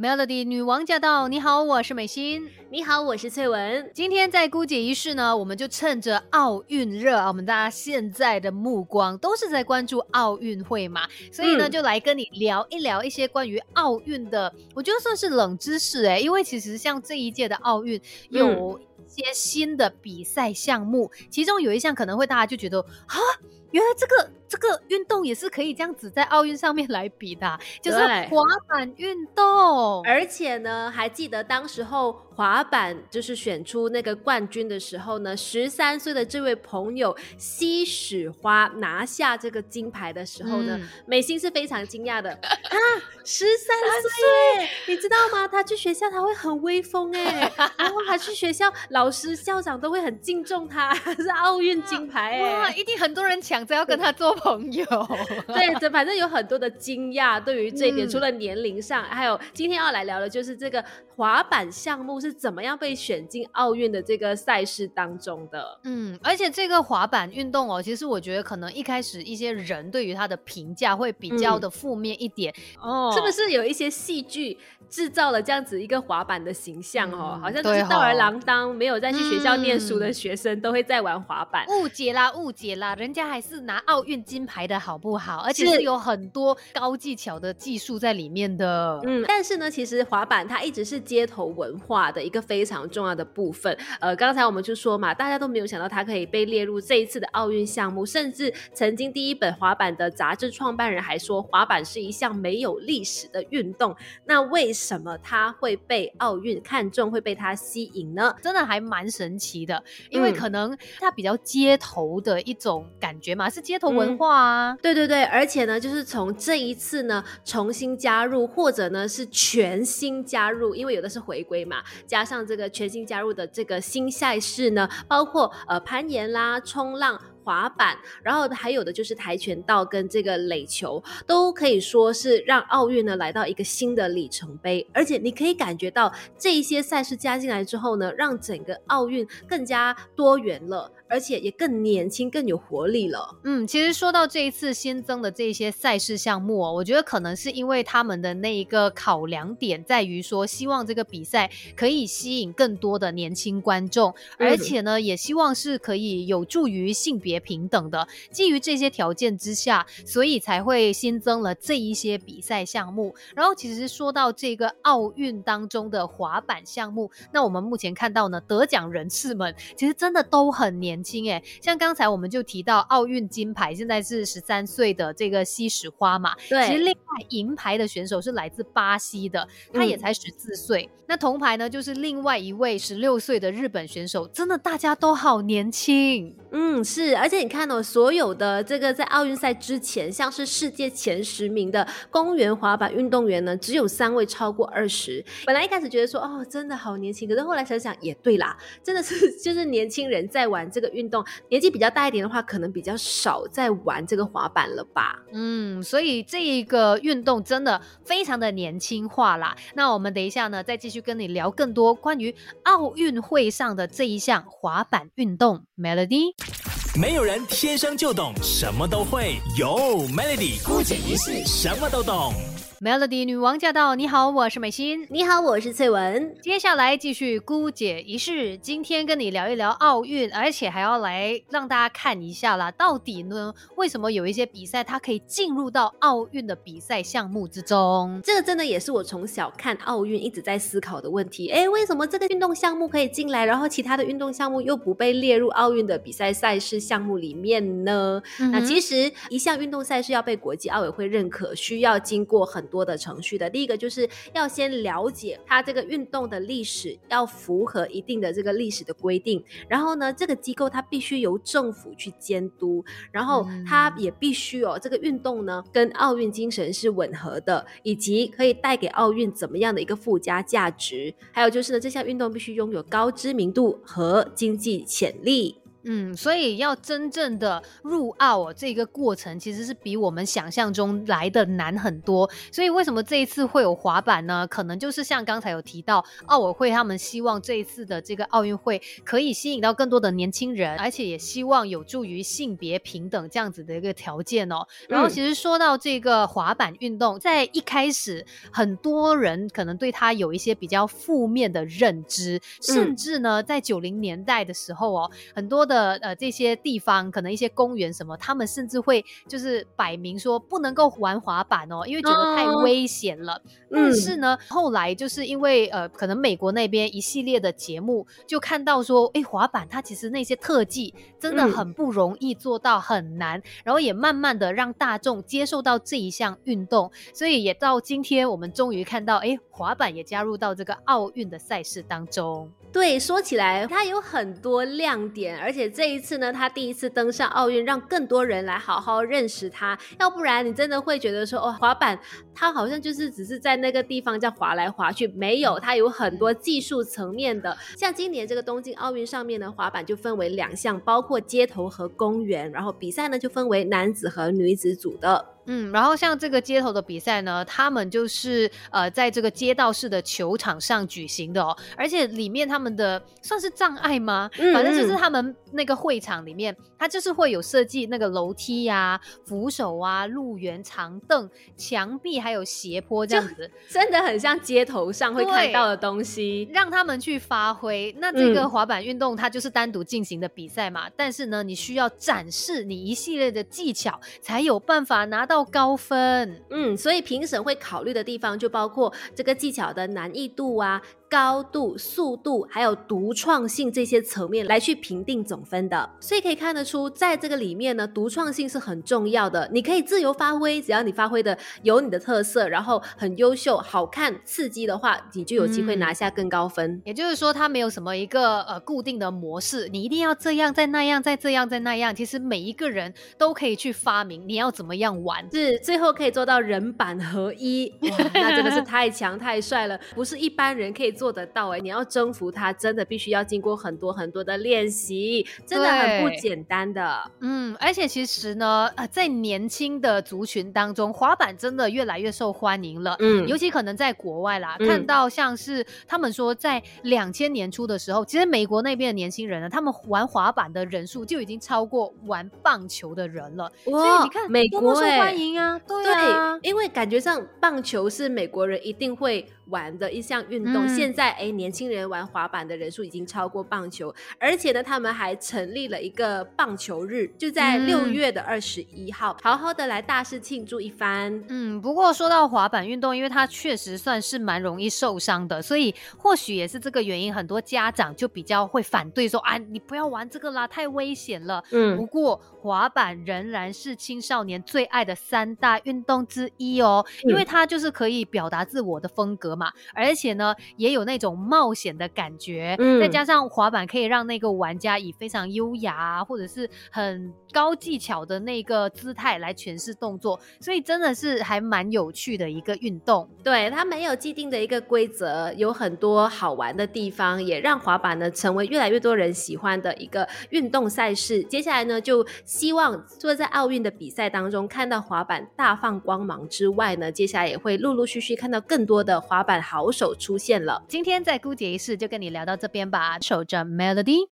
Melody 女王驾到！你好，我是美心。你好，我是翠文。今天在姑姐仪式呢，我们就趁着奥运热啊，我们大家现在的目光都是在关注奥运会嘛，所以呢，就来跟你聊一聊一些关于奥运的，我觉得算是冷知识哎，因为其实像这一届的奥运有一些新的比赛项目，其中有一项可能会大家就觉得啊，原来这个。这个运动也是可以这样子在奥运上面来比的，就是滑板运动。而且呢，还记得当时候滑板就是选出那个冠军的时候呢，十三岁的这位朋友西史花拿下这个金牌的时候呢，美心是非常惊讶的 啊，十三岁，你知道吗？他去学校他会很威风哎，然后他去学校，老师校长都会很敬重他，是奥运金牌哎，哇，一定很多人抢着要跟他做。朋友，对，这反正有很多的惊讶。对于这一点，除了年龄上，还有今天要来聊的就是这个滑板项目是怎么样被选进奥运的这个赛事当中的。嗯，而且这个滑板运动哦，其实我觉得可能一开始一些人对于它的评价会比较的负面一点哦，是不是有一些戏剧？制造了这样子一个滑板的形象哦，好像都是吊儿郎当，没有再去学校念书的学生都会在玩滑板。误解啦，误解啦，人家还是拿奥运金牌的好不好？而且是有很多高技巧的技术在里面的。嗯，但是呢，其实滑板它一直是街头文化的一个非常重要的部分。呃，刚才我们就说嘛，大家都没有想到它可以被列入这一次的奥运项目，甚至曾经第一本滑板的杂志创办人还说，滑板是一项没有历史的运动。那为什么它会被奥运看中，会被它吸引呢？真的还蛮神奇的，因为可能它比较街头的一种感觉嘛，是街头文化啊。对对对，而且呢，就是从这一次呢重新加入，或者呢是全新加入，因为有的是回归嘛，加上这个全新加入的这个新赛事呢，包括呃攀岩啦、冲浪。滑板，然后还有的就是跆拳道跟这个垒球，都可以说是让奥运呢来到一个新的里程碑。而且你可以感觉到这一些赛事加进来之后呢，让整个奥运更加多元了。而且也更年轻、更有活力了。嗯，其实说到这一次新增的这些赛事项目哦，我觉得可能是因为他们的那一个考量点在于说，希望这个比赛可以吸引更多的年轻观众，而且呢，也希望是可以有助于性别平等的。基于这些条件之下，所以才会新增了这一些比赛项目。然后，其实说到这个奥运当中的滑板项目，那我们目前看到呢，得奖人士们其实真的都很年。年轻哎，像刚才我们就提到奥运金牌，现在是十三岁的这个西史花嘛。对，其实另外银牌的选手是来自巴西的，他也才十四岁。那铜牌呢，就是另外一位十六岁的日本选手，真的大家都好年轻。嗯，是，而且你看哦，所有的这个在奥运赛之前，像是世界前十名的公园滑板运动员呢，只有三位超过二十。本来一开始觉得说，哦，真的好年轻，可是后来想想也对啦，真的是 就是年轻人在玩这个。运动年纪比较大一点的话，可能比较少在玩这个滑板了吧？嗯，所以这一个运动真的非常的年轻化啦。那我们等一下呢，再继续跟你聊更多关于奥运会上的这一项滑板运动。Melody，没有人天生就懂，什么都会有 Melody 孤姐一世什么都懂。Melody 女王驾到！你好，我是美心。你好，我是翠文。接下来继续姑姐仪式，今天跟你聊一聊奥运，而且还要来让大家看一下啦，到底呢，为什么有一些比赛它可以进入到奥运的比赛项目之中？这个真的也是我从小看奥运一直在思考的问题。哎，为什么这个运动项目可以进来，然后其他的运动项目又不被列入奥运的比赛赛事项目里面呢？那其实一项运动赛事要被国际奥委会认可，需要经过很多的程序的，第一个就是要先了解它这个运动的历史，要符合一定的这个历史的规定。然后呢，这个机构它必须由政府去监督，然后它也必须哦，这个运动呢跟奥运精神是吻合的，以及可以带给奥运怎么样的一个附加价值。还有就是呢，这项运动必须拥有高知名度和经济潜力。嗯，所以要真正的入奥这个过程，其实是比我们想象中来的难很多。所以为什么这一次会有滑板呢？可能就是像刚才有提到，奥委会他们希望这一次的这个奥运会可以吸引到更多的年轻人，而且也希望有助于性别平等这样子的一个条件哦。然后其实说到这个滑板运动，在一开始很多人可能对它有一些比较负面的认知，甚至呢，在九零年代的时候哦，很多的呃这些地方，可能一些公园什么，他们甚至会就是摆明说不能够玩滑板哦，因为觉得太危险了。但是呢，后来就是因为呃，可能美国那边一系列的节目就看到说，哎，滑板它其实那些特技真的很不容易做到，很难，然后也慢慢的让大众接受到这一项运动，所以也到今天我们终于看到，哎，滑板也加入到这个奥运的赛事当中。对，说起来它有很多亮点，而且这一次呢，它第一次登上奥运，让更多人来好好认识它。要不然你真的会觉得说，哦，滑板它好像就是只是在那个地方在滑来滑去，没有，它有很多技术层面的。像今年这个东京奥运上面的滑板就分为两项，包括街头和公园，然后比赛呢就分为男子和女子组的。嗯，然后像这个街头的比赛呢，他们就是呃，在这个街道式的球场上举行的哦，而且里面他们的算是障碍吗？反正就是他们那个会场里面，它就是会有设计那个楼梯呀、扶手啊、路缘、长凳、墙壁，还有斜坡这样子，真的很像街头上会看到的东西，让他们去发挥。那这个滑板运动它就是单独进行的比赛嘛，但是呢，你需要展示你一系列的技巧，才有办法拿到。高分，嗯，所以评审会考虑的地方就包括这个技巧的难易度啊。高度、速度还有独创性这些层面来去评定总分的，所以可以看得出，在这个里面呢，独创性是很重要的。你可以自由发挥，只要你发挥的有你的特色，然后很优秀、好看、刺激的话，你就有机会拿下更高分。也就是说，它没有什么一个呃固定的模式，你一定要这样、再那样、再这样、再那样。其实每一个人都可以去发明你要怎么样玩，是最后可以做到人板合一，哇，那真的是太强太帅了，不是一般人可以。做得到哎！你要征服它，真的必须要经过很多很多的练习，真的很不简单的。嗯，而且其实呢，呃，在年轻的族群当中，滑板真的越来越受欢迎了。嗯，尤其可能在国外啦，看到像是他们说，在两千年初的时候，其实美国那边的年轻人呢，他们玩滑板的人数就已经超过玩棒球的人了。所以你看，美国受欢迎啊，对啊，因为感觉上棒球是美国人一定会。玩的一项运动，现在哎，年轻人玩滑板的人数已经超过棒球，而且呢，他们还成立了一个棒球日，就在六月的二十一号，好好的来大肆庆祝一番。嗯，不过说到滑板运动，因为它确实算是蛮容易受伤的，所以或许也是这个原因，很多家长就比较会反对说啊，你不要玩这个啦，太危险了。嗯，不过滑板仍然是青少年最爱的三大运动之一哦，因为它就是可以表达自我的风格。嘛，而且呢，也有那种冒险的感觉，嗯再加上滑板可以让那个玩家以非常优雅或者是很高技巧的那个姿态来诠释动作，所以真的是还蛮有趣的一个运动。对，它没有既定的一个规则，有很多好玩的地方，也让滑板呢成为越来越多人喜欢的一个运动赛事。接下来呢，就希望坐在奥运的比赛当中看到滑板大放光芒之外呢，接下来也会陆陆续续看到更多的滑。板好手出现了，今天在姑姐一世就跟你聊到这边吧，守着 Melody。